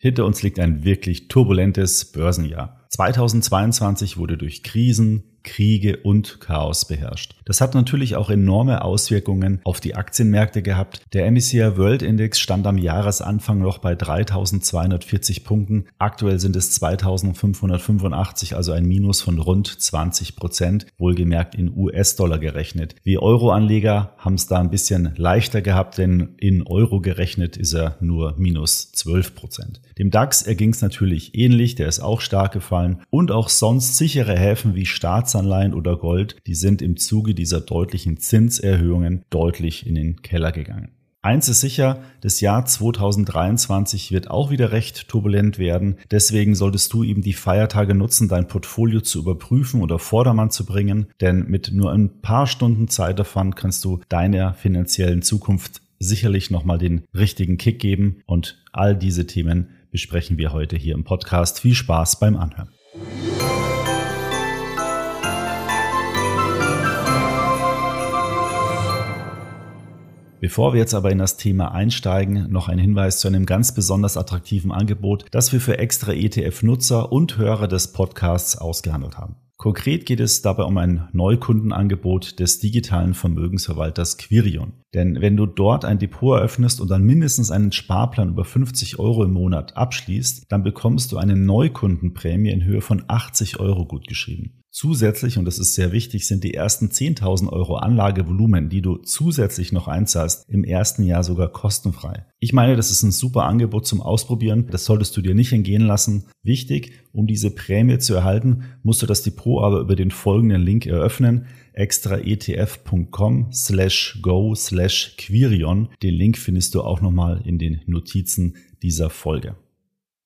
Hinter uns liegt ein wirklich turbulentes Börsenjahr. 2022 wurde durch Krisen, Kriege und Chaos beherrscht. Das hat natürlich auch enorme Auswirkungen auf die Aktienmärkte gehabt. Der MSCI World Index stand am Jahresanfang noch bei 3240 Punkten. Aktuell sind es 2585, also ein Minus von rund 20 Prozent, wohlgemerkt in US-Dollar gerechnet. Wir Euro-Anleger haben es da ein bisschen leichter gehabt, denn in Euro gerechnet ist er nur minus 12 Prozent. Dem DAX erging es natürlich ähnlich, der ist auch stark gefallen und auch sonst sichere Häfen wie Staats Staatsanleihen oder Gold, die sind im Zuge dieser deutlichen Zinserhöhungen deutlich in den Keller gegangen. Eins ist sicher, das Jahr 2023 wird auch wieder recht turbulent werden. Deswegen solltest du eben die Feiertage nutzen, dein Portfolio zu überprüfen oder Vordermann zu bringen. Denn mit nur ein paar Stunden Zeit davon kannst du deiner finanziellen Zukunft sicherlich nochmal den richtigen Kick geben. Und all diese Themen besprechen wir heute hier im Podcast. Viel Spaß beim Anhören. Bevor wir jetzt aber in das Thema einsteigen, noch ein Hinweis zu einem ganz besonders attraktiven Angebot, das wir für extra ETF-Nutzer und Hörer des Podcasts ausgehandelt haben. Konkret geht es dabei um ein Neukundenangebot des digitalen Vermögensverwalters Quirion. Denn wenn du dort ein Depot eröffnest und dann mindestens einen Sparplan über 50 Euro im Monat abschließt, dann bekommst du eine Neukundenprämie in Höhe von 80 Euro gutgeschrieben. Zusätzlich, und das ist sehr wichtig, sind die ersten 10.000 Euro Anlagevolumen, die du zusätzlich noch einzahlst, im ersten Jahr sogar kostenfrei. Ich meine, das ist ein super Angebot zum Ausprobieren. Das solltest du dir nicht entgehen lassen. Wichtig, um diese Prämie zu erhalten, musst du das Depot aber über den folgenden Link eröffnen extraetf.com slash go slash Quirion. Den Link findest du auch nochmal in den Notizen dieser Folge.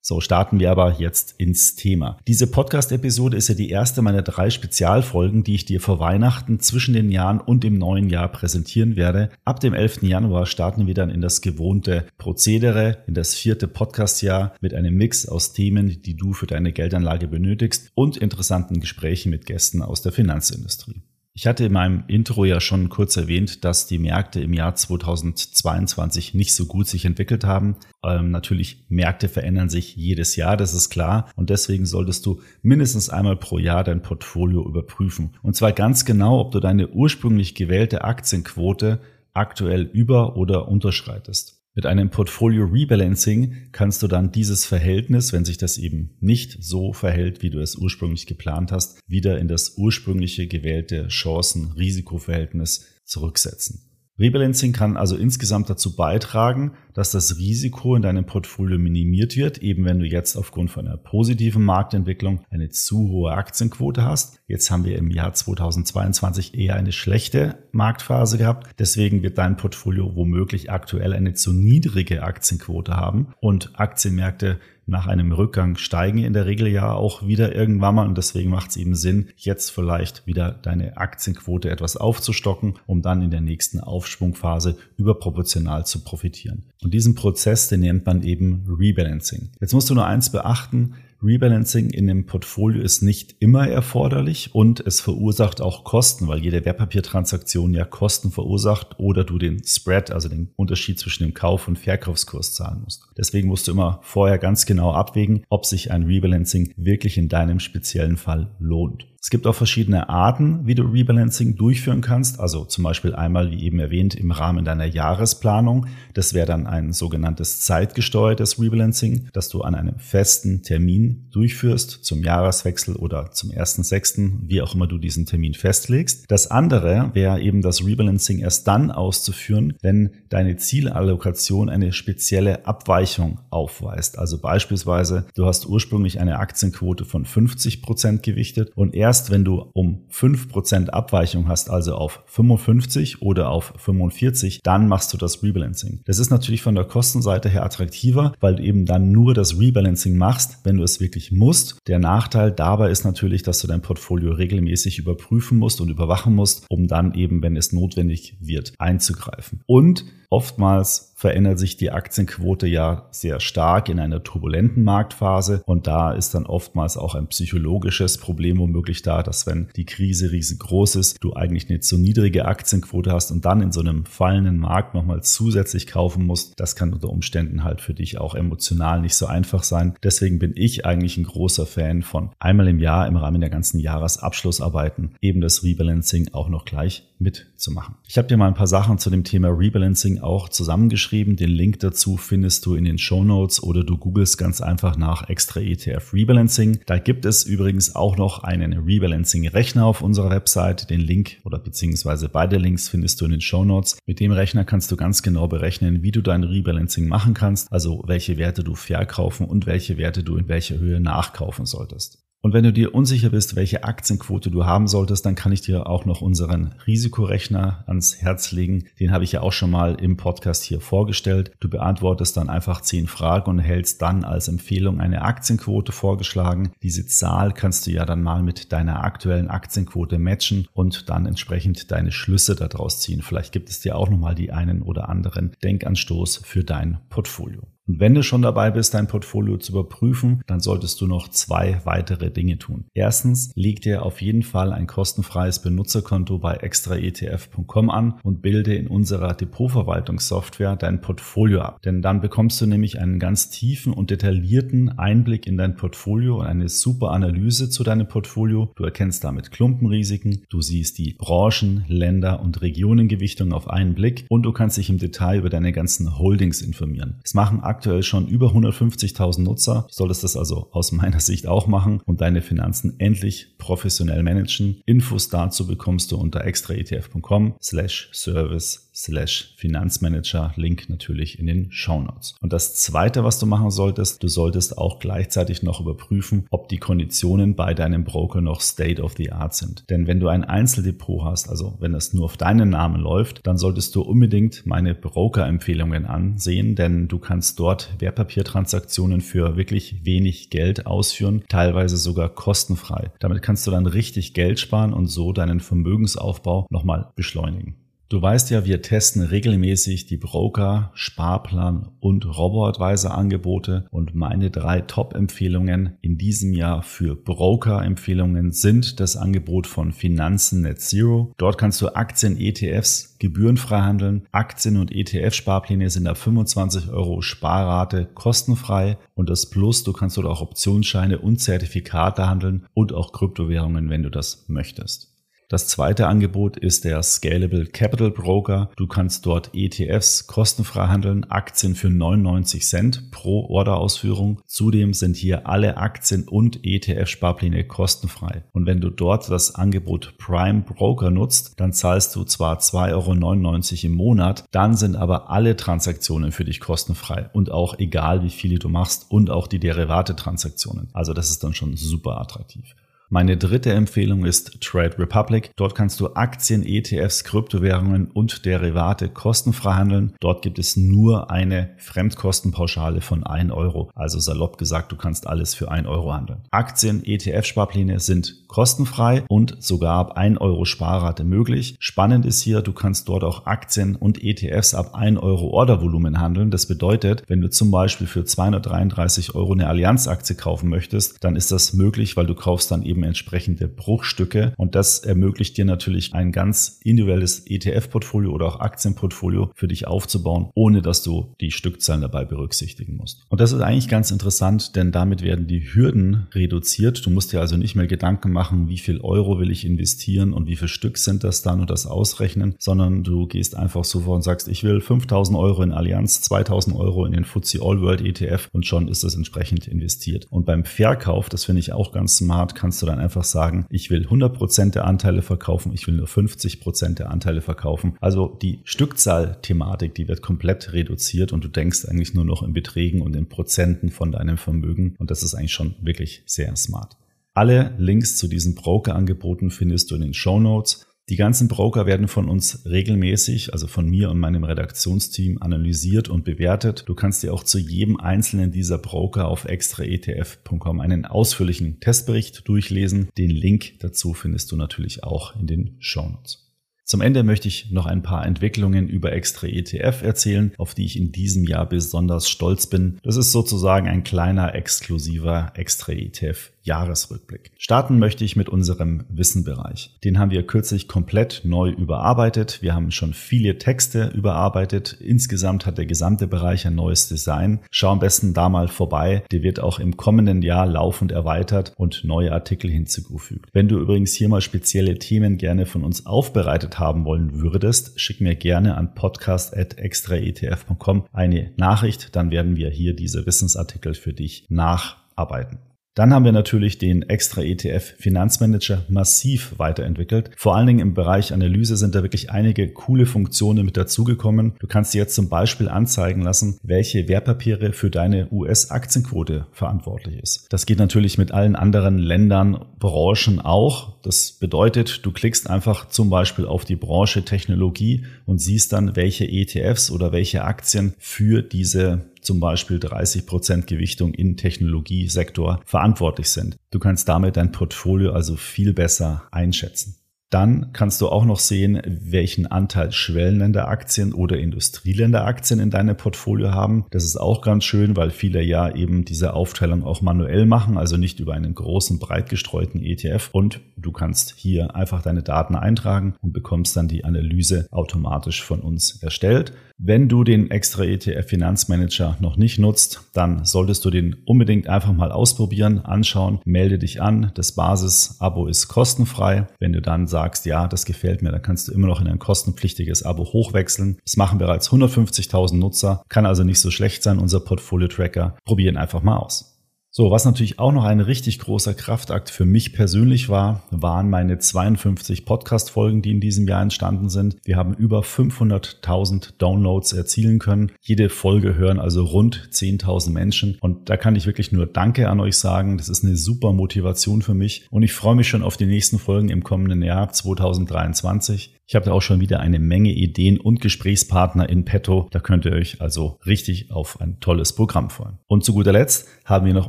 So starten wir aber jetzt ins Thema. Diese Podcast-Episode ist ja die erste meiner drei Spezialfolgen, die ich dir vor Weihnachten zwischen den Jahren und dem neuen Jahr präsentieren werde. Ab dem 11. Januar starten wir dann in das gewohnte Prozedere, in das vierte Podcast-Jahr mit einem Mix aus Themen, die du für deine Geldanlage benötigst und interessanten Gesprächen mit Gästen aus der Finanzindustrie. Ich hatte in meinem Intro ja schon kurz erwähnt, dass die Märkte im Jahr 2022 nicht so gut sich entwickelt haben. Ähm, natürlich, Märkte verändern sich jedes Jahr, das ist klar. Und deswegen solltest du mindestens einmal pro Jahr dein Portfolio überprüfen. Und zwar ganz genau, ob du deine ursprünglich gewählte Aktienquote aktuell über- oder unterschreitest. Mit einem Portfolio Rebalancing kannst du dann dieses Verhältnis, wenn sich das eben nicht so verhält, wie du es ursprünglich geplant hast, wieder in das ursprüngliche gewählte Chancen-Risikoverhältnis zurücksetzen. Rebalancing kann also insgesamt dazu beitragen, dass das Risiko in deinem Portfolio minimiert wird, eben wenn du jetzt aufgrund von einer positiven Marktentwicklung eine zu hohe Aktienquote hast. Jetzt haben wir im Jahr 2022 eher eine schlechte Marktphase gehabt. Deswegen wird dein Portfolio womöglich aktuell eine zu niedrige Aktienquote haben und Aktienmärkte nach einem Rückgang steigen in der Regel ja auch wieder irgendwann mal und deswegen macht es eben Sinn, jetzt vielleicht wieder deine Aktienquote etwas aufzustocken, um dann in der nächsten Aufschwungphase überproportional zu profitieren. Und diesen Prozess, den nennt man eben Rebalancing. Jetzt musst du nur eins beachten, Rebalancing in dem Portfolio ist nicht immer erforderlich und es verursacht auch Kosten, weil jede Wertpapiertransaktion ja Kosten verursacht oder du den Spread, also den Unterschied zwischen dem Kauf- und Verkaufskurs zahlen musst. Deswegen musst du immer vorher ganz genau abwägen, ob sich ein Rebalancing wirklich in deinem speziellen Fall lohnt. Es gibt auch verschiedene Arten, wie du Rebalancing durchführen kannst. Also zum Beispiel einmal, wie eben erwähnt, im Rahmen deiner Jahresplanung. Das wäre dann ein sogenanntes zeitgesteuertes Rebalancing, das du an einem festen Termin durchführst, zum Jahreswechsel oder zum 1.6., wie auch immer du diesen Termin festlegst. Das andere wäre eben das Rebalancing erst dann auszuführen, wenn deine Zielallokation eine spezielle Abweichung aufweist. Also beispielsweise, du hast ursprünglich eine Aktienquote von 50 Prozent gewichtet und erst erst wenn du um 5% Abweichung hast, also auf 55 oder auf 45, dann machst du das Rebalancing. Das ist natürlich von der Kostenseite her attraktiver, weil du eben dann nur das Rebalancing machst, wenn du es wirklich musst. Der Nachteil dabei ist natürlich, dass du dein Portfolio regelmäßig überprüfen musst und überwachen musst, um dann eben, wenn es notwendig wird, einzugreifen. Und oftmals verändert sich die Aktienquote ja sehr stark in einer turbulenten Marktphase und da ist dann oftmals auch ein psychologisches Problem womöglich da, dass wenn die Krise riesengroß ist, du eigentlich eine zu niedrige Aktienquote hast und dann in so einem fallenden Markt nochmal zusätzlich kaufen musst. Das kann unter Umständen halt für dich auch emotional nicht so einfach sein. Deswegen bin ich eigentlich ein großer Fan von einmal im Jahr im Rahmen der ganzen Jahresabschlussarbeiten eben das Rebalancing auch noch gleich mitzumachen. Ich habe dir mal ein paar Sachen zu dem Thema Rebalancing auch zusammengeschrieben. Den Link dazu findest du in den Show Notes oder du googelst ganz einfach nach extra ETF Rebalancing. Da gibt es übrigens auch noch einen Rebalancing Rechner auf unserer Website. Den Link oder beziehungsweise beide Links findest du in den Show Notes. Mit dem Rechner kannst du ganz genau berechnen, wie du dein Rebalancing machen kannst, also welche Werte du verkaufen und welche Werte du in welcher Höhe nachkaufen solltest. Und wenn du dir unsicher bist, welche Aktienquote du haben solltest, dann kann ich dir auch noch unseren Risikorechner ans Herz legen. Den habe ich ja auch schon mal im Podcast hier vorgestellt. Du beantwortest dann einfach zehn Fragen und hältst dann als Empfehlung eine Aktienquote vorgeschlagen. Diese Zahl kannst du ja dann mal mit deiner aktuellen Aktienquote matchen und dann entsprechend deine Schlüsse daraus ziehen. Vielleicht gibt es dir auch nochmal die einen oder anderen Denkanstoß für dein Portfolio. Und wenn du schon dabei bist, dein Portfolio zu überprüfen, dann solltest du noch zwei weitere Dinge tun. Erstens, leg dir auf jeden Fall ein kostenfreies Benutzerkonto bei extraetf.com an und bilde in unserer Depotverwaltungssoftware dein Portfolio ab. Denn dann bekommst du nämlich einen ganz tiefen und detaillierten Einblick in dein Portfolio und eine super Analyse zu deinem Portfolio. Du erkennst damit Klumpenrisiken, du siehst die Branchen, Länder und Regionengewichtung auf einen Blick und du kannst dich im Detail über deine ganzen Holdings informieren. Es machen aktuell schon über 150.000 Nutzer. Du solltest das also aus meiner Sicht auch machen und deine Finanzen endlich professionell managen. Infos dazu bekommst du unter extraetf.com slash service slash Finanzmanager. Link natürlich in den Shownotes. Und das zweite, was du machen solltest, du solltest auch gleichzeitig noch überprüfen, ob die Konditionen bei deinem Broker noch State of the Art sind. Denn wenn du ein Einzeldepot hast, also wenn es nur auf deinen Namen läuft, dann solltest du unbedingt meine Broker-Empfehlungen ansehen, denn du kannst dort Wertpapiertransaktionen für wirklich wenig Geld ausführen, teilweise sogar kostenfrei. Damit kannst du dann richtig Geld sparen und so deinen Vermögensaufbau nochmal beschleunigen. Du weißt ja, wir testen regelmäßig die Broker, Sparplan und Robo-Advisor-Angebote und meine drei Top-Empfehlungen in diesem Jahr für Broker-Empfehlungen sind das Angebot von Finanzen Net Zero. Dort kannst du Aktien, ETFs gebührenfrei handeln. Aktien- und ETF-Sparpläne sind ab 25 Euro Sparrate kostenfrei und das Plus, du kannst dort auch Optionsscheine und Zertifikate handeln und auch Kryptowährungen, wenn du das möchtest. Das zweite Angebot ist der Scalable Capital Broker. Du kannst dort ETFs kostenfrei handeln, Aktien für 99 Cent pro Orderausführung. Zudem sind hier alle Aktien und ETF-Sparpläne kostenfrei. Und wenn du dort das Angebot Prime Broker nutzt, dann zahlst du zwar 2,99 Euro im Monat, dann sind aber alle Transaktionen für dich kostenfrei und auch egal, wie viele du machst und auch die Derivate-Transaktionen. Also das ist dann schon super attraktiv. Meine dritte Empfehlung ist Trade Republic. Dort kannst du Aktien, ETFs, Kryptowährungen und Derivate kostenfrei handeln. Dort gibt es nur eine Fremdkostenpauschale von 1 Euro. Also salopp gesagt, du kannst alles für 1 Euro handeln. Aktien, ETF-Sparpläne sind kostenfrei und sogar ab 1 Euro Sparrate möglich. Spannend ist hier, du kannst dort auch Aktien und ETFs ab 1 Euro Ordervolumen handeln. Das bedeutet, wenn du zum Beispiel für 233 Euro eine Allianz-Aktie kaufen möchtest, dann ist das möglich, weil du kaufst dann eben eben entsprechende Bruchstücke. Und das ermöglicht dir natürlich ein ganz individuelles ETF-Portfolio oder auch Aktienportfolio für dich aufzubauen, ohne dass du die Stückzahlen dabei berücksichtigen musst. Und das ist eigentlich ganz interessant, denn damit werden die Hürden reduziert. Du musst dir also nicht mehr Gedanken machen, wie viel Euro will ich investieren und wie viel Stück sind das dann und das ausrechnen, sondern du gehst einfach so vor und sagst, ich will 5000 Euro in Allianz, 2000 Euro in den FTSE All World ETF und schon ist das entsprechend investiert. Und beim Verkauf, das finde ich auch ganz smart, kannst du dann einfach sagen, ich will 100% der Anteile verkaufen, ich will nur 50% der Anteile verkaufen. Also die Stückzahl-Thematik, die wird komplett reduziert und du denkst eigentlich nur noch in Beträgen und in Prozenten von deinem Vermögen und das ist eigentlich schon wirklich sehr smart. Alle Links zu diesen Broker-Angeboten findest du in den Show Notes. Die ganzen Broker werden von uns regelmäßig, also von mir und meinem Redaktionsteam, analysiert und bewertet. Du kannst dir auch zu jedem einzelnen dieser Broker auf extraetf.com einen ausführlichen Testbericht durchlesen. Den Link dazu findest du natürlich auch in den Shownotes. Zum Ende möchte ich noch ein paar Entwicklungen über Extra ETF erzählen, auf die ich in diesem Jahr besonders stolz bin. Das ist sozusagen ein kleiner exklusiver Extra ETF Jahresrückblick. Starten möchte ich mit unserem Wissenbereich. Den haben wir kürzlich komplett neu überarbeitet. Wir haben schon viele Texte überarbeitet. Insgesamt hat der gesamte Bereich ein neues Design. Schau am besten da mal vorbei. Der wird auch im kommenden Jahr laufend erweitert und neue Artikel hinzugefügt. Wenn du übrigens hier mal spezielle Themen gerne von uns aufbereitet haben wollen würdest, schick mir gerne an podcast.extraetf.com eine Nachricht. Dann werden wir hier diese Wissensartikel für dich nacharbeiten. Dann haben wir natürlich den extra ETF Finanzmanager massiv weiterentwickelt. Vor allen Dingen im Bereich Analyse sind da wirklich einige coole Funktionen mit dazugekommen. Du kannst dir jetzt zum Beispiel anzeigen lassen, welche Wertpapiere für deine US-Aktienquote verantwortlich ist. Das geht natürlich mit allen anderen Ländern, Branchen auch. Das bedeutet, du klickst einfach zum Beispiel auf die Branche Technologie und siehst dann, welche ETFs oder welche Aktien für diese zum Beispiel 30 Prozent Gewichtung in Technologiesektor verantwortlich sind. Du kannst damit dein Portfolio also viel besser einschätzen. Dann kannst du auch noch sehen, welchen Anteil Schwellenländeraktien oder Industrieländeraktien in deinem Portfolio haben. Das ist auch ganz schön, weil viele ja eben diese Aufteilung auch manuell machen, also nicht über einen großen, breit gestreuten ETF. Und du kannst hier einfach deine Daten eintragen und bekommst dann die Analyse automatisch von uns erstellt. Wenn du den extra ETF Finanzmanager noch nicht nutzt, dann solltest du den unbedingt einfach mal ausprobieren, anschauen, melde dich an. Das Basis-Abo ist kostenfrei. Wenn du dann sagst, ja, das gefällt mir, dann kannst du immer noch in ein kostenpflichtiges Abo hochwechseln. Das machen bereits 150.000 Nutzer, kann also nicht so schlecht sein, unser Portfolio-Tracker. Probieren einfach mal aus. So, was natürlich auch noch ein richtig großer Kraftakt für mich persönlich war, waren meine 52 Podcast-Folgen, die in diesem Jahr entstanden sind. Wir haben über 500.000 Downloads erzielen können. Jede Folge hören also rund 10.000 Menschen. Und da kann ich wirklich nur Danke an euch sagen. Das ist eine super Motivation für mich. Und ich freue mich schon auf die nächsten Folgen im kommenden Jahr 2023. Ich habe da auch schon wieder eine Menge Ideen und Gesprächspartner in petto. Da könnt ihr euch also richtig auf ein tolles Programm freuen. Und zu guter Letzt haben wir noch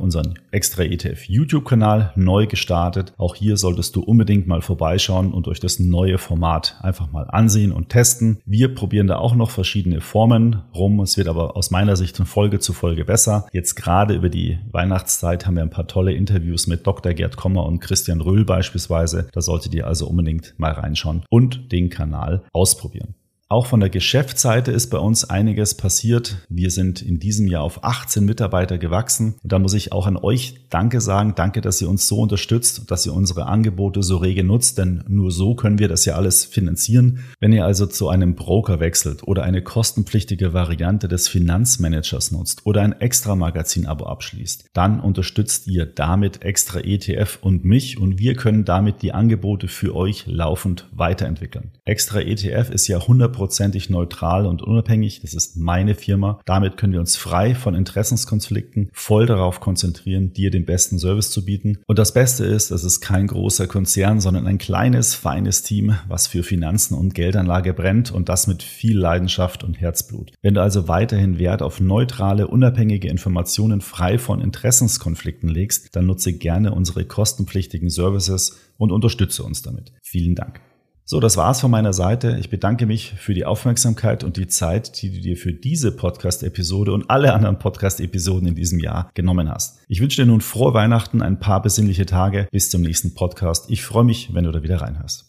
unseren extra ETF YouTube-Kanal neu gestartet. Auch hier solltest du unbedingt mal vorbeischauen und euch das neue Format einfach mal ansehen und testen. Wir probieren da auch noch verschiedene Formen rum. Es wird aber aus meiner Sicht von Folge zu Folge besser. Jetzt gerade über die Weihnachtszeit haben wir ein paar tolle Interviews mit Dr. Gerd Kommer und Christian Röhl beispielsweise. Da solltet ihr also unbedingt mal reinschauen und den Kanal ausprobieren. Auch von der Geschäftsseite ist bei uns einiges passiert. Wir sind in diesem Jahr auf 18 Mitarbeiter gewachsen. Und da muss ich auch an euch Danke sagen. Danke, dass ihr uns so unterstützt, dass ihr unsere Angebote so rege nutzt, denn nur so können wir das ja alles finanzieren. Wenn ihr also zu einem Broker wechselt oder eine kostenpflichtige Variante des Finanzmanagers nutzt oder ein Extra-Magazin-Abo abschließt, dann unterstützt ihr damit extra ETF und mich und wir können damit die Angebote für euch laufend weiterentwickeln. Extra ETF ist ja 100 hundertprozentig neutral und unabhängig. Das ist meine Firma. Damit können wir uns frei von Interessenskonflikten voll darauf konzentrieren, dir den besten Service zu bieten. Und das Beste ist, es ist kein großer Konzern, sondern ein kleines, feines Team, was für Finanzen und Geldanlage brennt und das mit viel Leidenschaft und Herzblut. Wenn du also weiterhin Wert auf neutrale, unabhängige Informationen frei von Interessenskonflikten legst, dann nutze gerne unsere kostenpflichtigen Services und unterstütze uns damit. Vielen Dank. So, das war's von meiner Seite. Ich bedanke mich für die Aufmerksamkeit und die Zeit, die du dir für diese Podcast-Episode und alle anderen Podcast-Episoden in diesem Jahr genommen hast. Ich wünsche dir nun frohe Weihnachten, ein paar besinnliche Tage. Bis zum nächsten Podcast. Ich freue mich, wenn du da wieder reinhörst.